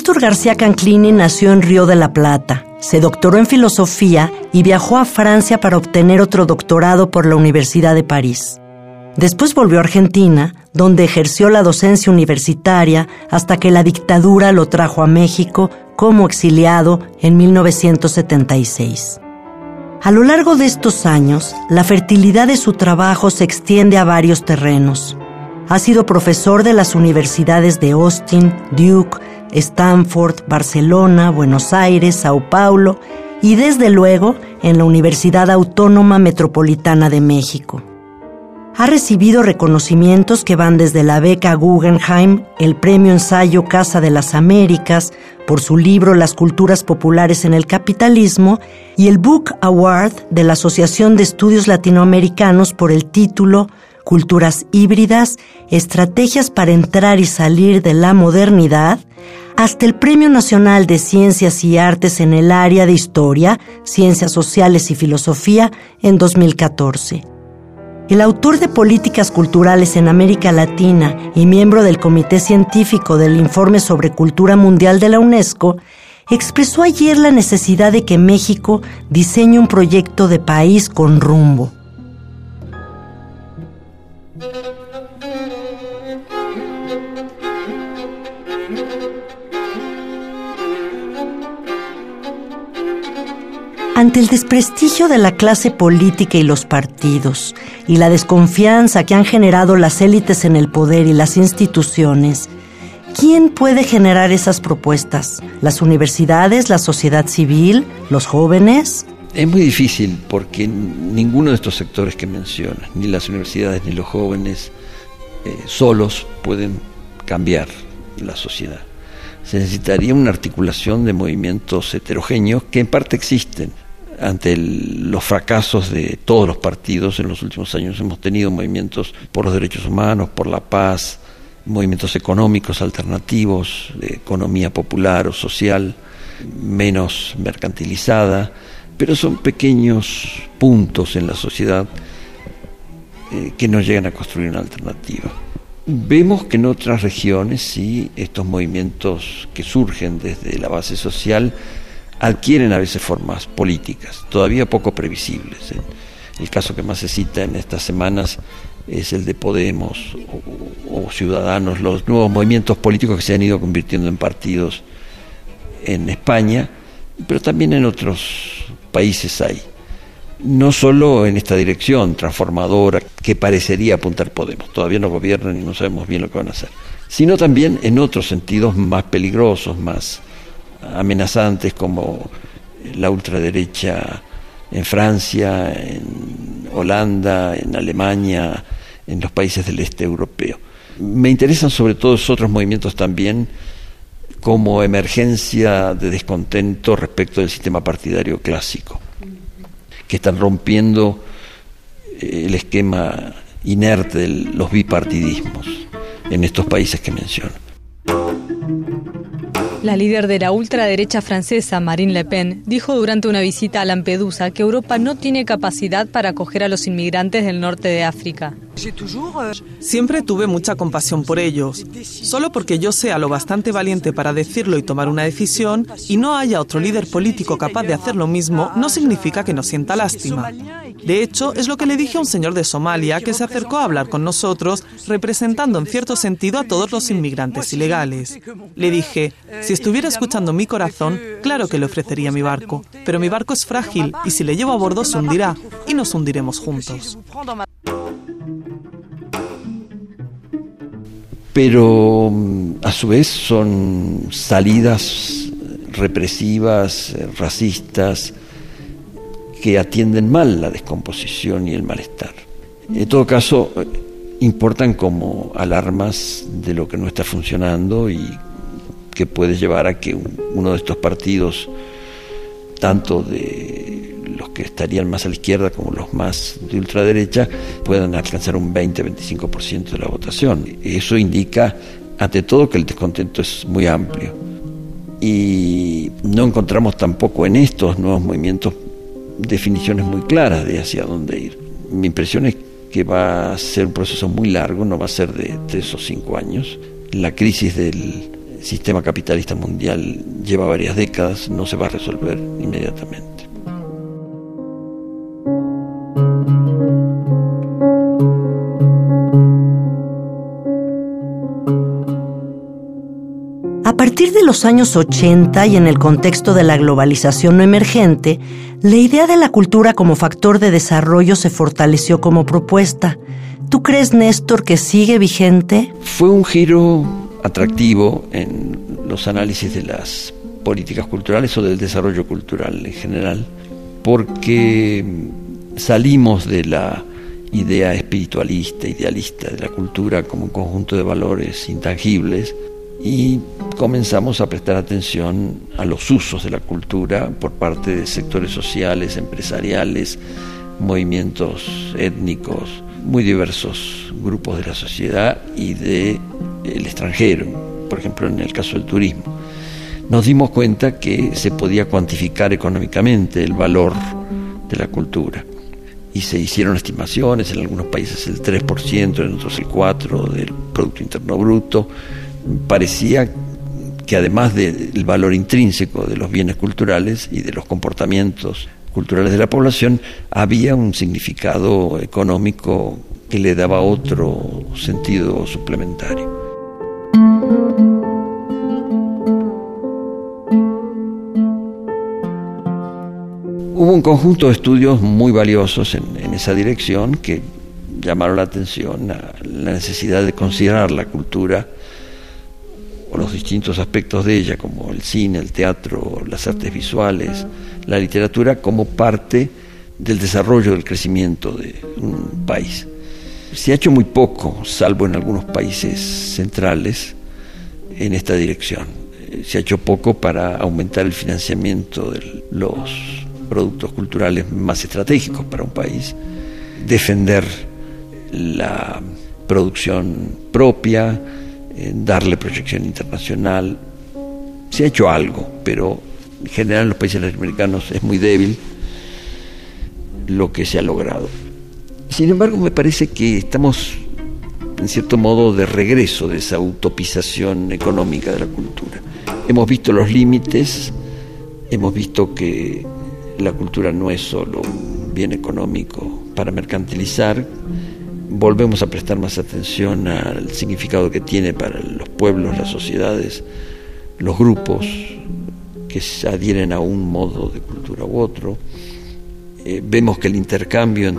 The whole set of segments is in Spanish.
Néstor García Canclini nació en Río de la Plata, se doctoró en filosofía y viajó a Francia para obtener otro doctorado por la Universidad de París. Después volvió a Argentina, donde ejerció la docencia universitaria hasta que la dictadura lo trajo a México como exiliado en 1976. A lo largo de estos años, la fertilidad de su trabajo se extiende a varios terrenos. Ha sido profesor de las universidades de Austin, Duke, Stanford, Barcelona, Buenos Aires, Sao Paulo y desde luego en la Universidad Autónoma Metropolitana de México. Ha recibido reconocimientos que van desde la beca Guggenheim, el premio ensayo Casa de las Américas, por su libro Las culturas populares en el capitalismo, y el Book Award de la Asociación de Estudios Latinoamericanos por el título Culturas híbridas, estrategias para entrar y salir de la modernidad, hasta el Premio Nacional de Ciencias y Artes en el área de Historia, Ciencias Sociales y Filosofía en 2014. El autor de Políticas Culturales en América Latina y miembro del Comité Científico del Informe sobre Cultura Mundial de la UNESCO, expresó ayer la necesidad de que México diseñe un proyecto de país con rumbo. Ante el desprestigio de la clase política y los partidos, y la desconfianza que han generado las élites en el poder y las instituciones, ¿quién puede generar esas propuestas? ¿Las universidades, la sociedad civil, los jóvenes? Es muy difícil porque ninguno de estos sectores que mencionas, ni las universidades ni los jóvenes, eh, solos pueden cambiar la sociedad. Se necesitaría una articulación de movimientos heterogéneos que en parte existen, ante los fracasos de todos los partidos en los últimos años. Hemos tenido movimientos por los derechos humanos, por la paz, movimientos económicos alternativos, de economía popular o social, menos mercantilizada, pero son pequeños puntos en la sociedad eh, que nos llegan a construir una alternativa. Vemos que en otras regiones sí estos movimientos que surgen desde la base social adquieren a veces formas políticas, todavía poco previsibles. ¿eh? El caso que más se cita en estas semanas es el de Podemos o, Ciudadanos, los nuevos movimientos políticos que se han ido convirtiendo en partidos en España, pero también en otros países hay. No solo en esta dirección transformadora que parecería apuntar Podemos, todavía no gobiernan y no sabemos bien lo que van a hacer, sino también en otros sentidos más peligrosos, más amenazantes como la ultraderecha en Francia, en Holanda, en Alemania, en los países del este europeo. Me interesan sobre todo otros movimientos también como emergencia de descontento respecto del sistema partidario clásico, que están rompiendo eh, el esquema inerte de los bipartidismos en estos países que menciono. La líder de la ultraderecha francesa, Marine Le Pen, dijo durante una visita a Lampedusa que Europa no tiene capacidad para acoger a los inmigrantes del norte de África. Siempre tuve mucha compasión por ellos. Solo porque yo sea lo bastante valiente para decirlo y tomar una decisión y no haya otro líder político capaz de hacer lo mismo, no significa que no sienta lástima. De hecho, es lo que le dije a un señor de Somalia que se acercó a hablar con nosotros, representando en cierto sentido a todos los inmigrantes ilegales. Le dije, si estuviera escuchando mi corazón, claro que le ofrecería mi barco, pero mi barco es frágil y si le llevo a bordo se hundirá y nos hundiremos juntos. Pero mm, a su vez son salidas represivas, eh, racistas, que atienden mal la descomposición y el malestar. En todo caso, importan como alarmas de lo que no está funcionando y que puede llevar a que uno de estos partidos, tanto de los que estarían más a la izquierda como los más de ultraderecha, puedan alcanzar un 20-25% de la votación. Eso indica, ante todo, que el descontento es muy amplio. Y no encontramos tampoco en estos nuevos movimientos definiciones muy claras de hacia dónde ir. Mi impresión es que va a ser un proceso muy largo, no va a ser de tres o cinco años. La crisis del sistema capitalista mundial lleva varias décadas, no se va a resolver inmediatamente. A partir de los años 80 y en el contexto de la globalización no emergente, la idea de la cultura como factor de desarrollo se fortaleció como propuesta. ¿Tú crees, Néstor, que sigue vigente? Fue un giro atractivo en los análisis de las políticas culturales o del desarrollo cultural en general, porque salimos de la idea espiritualista, idealista de la cultura como un conjunto de valores intangibles y comenzamos a prestar atención a los usos de la cultura por parte de sectores sociales, empresariales, movimientos étnicos, muy diversos grupos de la sociedad y de el extranjero, por ejemplo en el caso del turismo. Nos dimos cuenta que se podía cuantificar económicamente el valor de la cultura y se hicieron estimaciones, en algunos países el 3%, en otros el 4% del Producto Interno Bruto. Parecía que además del valor intrínseco de los bienes culturales y de los comportamientos culturales de la población, había un significado económico que le daba otro sentido suplementario. Hubo un conjunto de estudios muy valiosos en, esa dirección que llamaron la atención a la necesidad de considerar la cultura los distintos aspectos de ella, como el cine, el teatro, las artes visuales, la literatura, como parte del desarrollo, del crecimiento de un país. Se ha hecho muy poco, salvo en algunos países centrales, en esta dirección. Se ha hecho poco para aumentar el financiamiento de los productos culturales más estratégicos para un país, defender la producción propia, darle proyección internacional. Se ha hecho algo, pero en general en los países latinoamericanos es muy débil lo que se ha logrado. Sin embargo, me parece que estamos en cierto modo de regreso de esa utopización económica de la cultura. Hemos visto los límites, hemos visto que la cultura no es solo un bien económico para mercantilizar, volvemos a prestar más atención al significado que tiene para los pueblos, las sociedades, los grupos que se adhieren a un modo de cultura u otro. Eh, vemos que el intercambio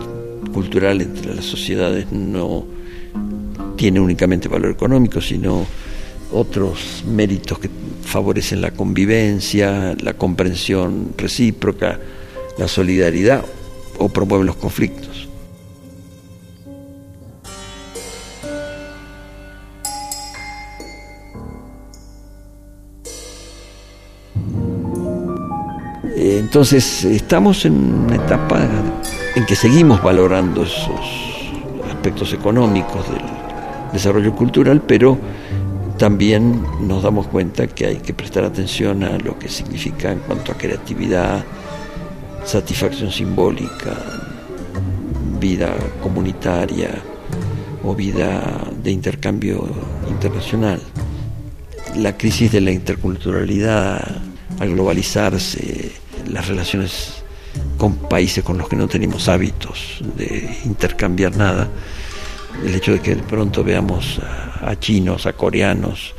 cultural entre las sociedades no tiene únicamente valor económico, sino otros méritos que favorecen la convivencia, la comprensión recíproca, la solidaridad o promueven los conflictos. Entonces estamos en una etapa en que seguimos valorando esos aspectos económicos del desarrollo cultural, pero también nos damos cuenta que hay que prestar atención a lo que significa en cuanto a creatividad, satisfacción simbólica, vida comunitaria o vida de intercambio internacional. La crisis de la interculturalidad al globalizarse, las relaciones con países con los que no tenemos hábitos de intercambiar nada, el hecho de que de pronto veamos a, chinos, a coreanos,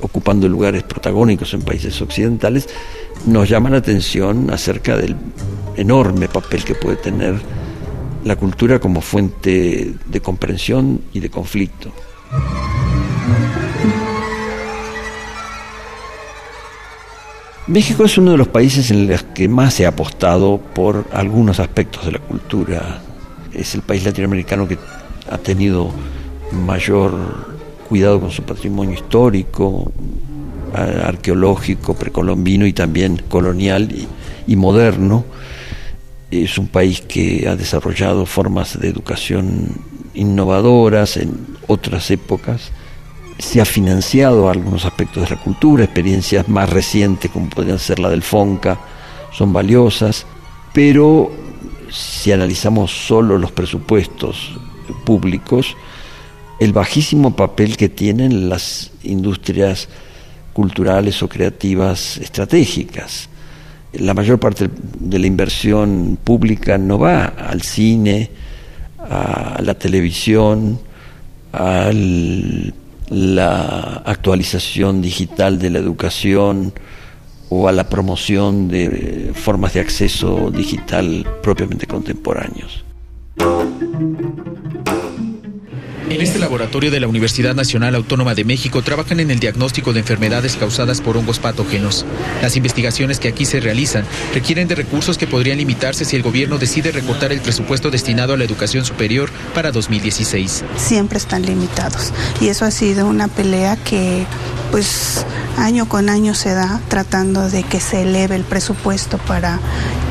ocupando lugares protagónicos en países occidentales, nos llama la atención acerca del enorme papel que puede tener la cultura como fuente de comprensión y de conflicto. México es uno de los países en los que más se ha apostado por algunos aspectos de la cultura. Es el país latinoamericano que ha tenido mayor cuidado con su patrimonio histórico, arqueológico, precolombino y también colonial y, moderno. Es un país que ha desarrollado formas de educación innovadoras en otras épocas. Se ha financiado algunos aspectos de la cultura, experiencias más recientes como podrían ser la del FONCA, son valiosas, pero si analizamos solo los presupuestos públicos, el bajísimo papel que tienen las industrias culturales o creativas estratégicas. La mayor parte de la inversión pública no va al cine, a la televisión, a la actualización digital de la educación o a la promoción de formas de acceso digital propiamente contemporáneos. En este laboratorio de la Universidad Nacional Autónoma de México trabajan en el diagnóstico de enfermedades causadas por hongos patógenos. Las investigaciones que aquí se realizan requieren de recursos que podrían limitarse si el gobierno decide recortar el presupuesto destinado a la educación superior para 2016. Siempre están limitados y eso ha sido una pelea que pues año con año se da tratando de que se eleve el presupuesto para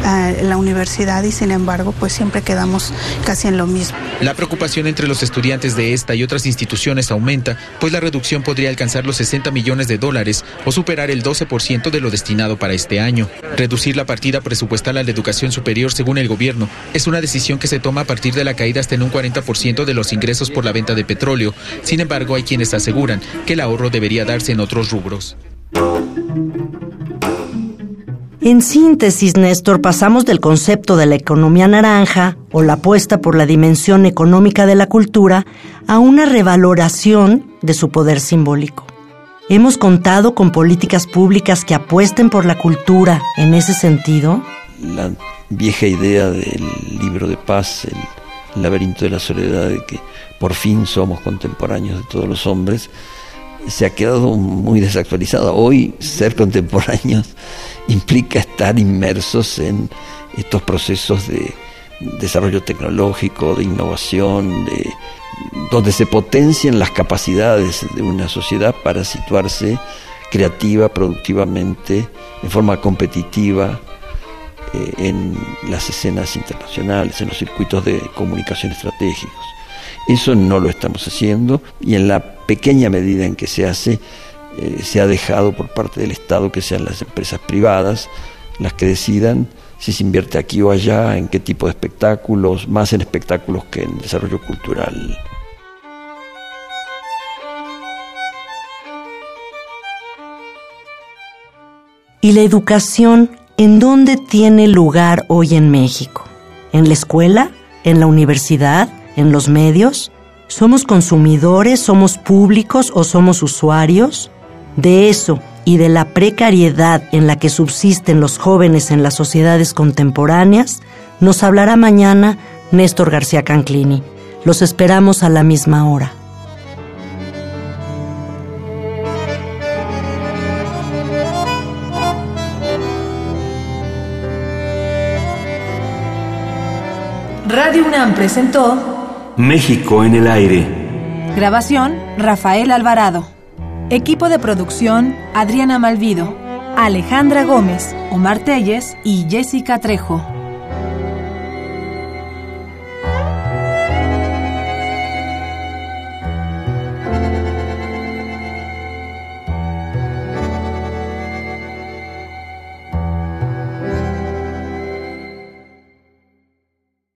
eh, la universidad y sin embargo pues siempre quedamos casi en lo mismo. La preocupación entre los estudiantes de esta y otras instituciones aumenta, pues la reducción podría alcanzar los 60 millones de dólares o superar el 12% de lo destinado para este año. Reducir la partida presupuestal a la educación superior según el gobierno es una decisión que se toma a partir de la caída hasta en un 40% de los ingresos por la venta de petróleo. Sin embargo, hay quienes aseguran que el ahorro debería darse en otros rubros. En síntesis, Néstor, pasamos del concepto de la economía naranja o la apuesta por la dimensión económica de la cultura a una revaloración de su poder simbólico. ¿Hemos contado con políticas públicas que apuesten por la cultura en ese sentido? La vieja idea del libro de paz, el laberinto de la soledad, de que por fin somos contemporáneos de todos los hombres, se ha quedado muy desactualizada. Hoy ser contemporáneos implica estar inmersos en estos procesos de desarrollo tecnológico, de innovación, de, donde se potencian las capacidades de una sociedad para situarse creativa, productivamente, en forma competitiva eh, en las escenas internacionales, en los circuitos de comunicación estratégicos. Eso no lo estamos haciendo y en la pequeña medida en que se hace, eh, se ha dejado por parte del Estado que sean las empresas privadas las que decidan si se invierte aquí o allá, en qué tipo de espectáculos, más en espectáculos que en desarrollo cultural. ¿Y la educación en dónde tiene lugar hoy en México? ¿En la escuela? ¿En la universidad? ¿En los medios? ¿Somos consumidores, somos públicos o somos usuarios? De eso y de la precariedad en la que subsisten los jóvenes en las sociedades contemporáneas, nos hablará mañana Néstor García Canclini. Los esperamos a la misma hora. Radio UNAM presentó México en el aire. Grabación, Rafael Alvarado. Equipo de producción, Adriana Malvido, Alejandra Gómez, Omar Telles y Jessica Trejo.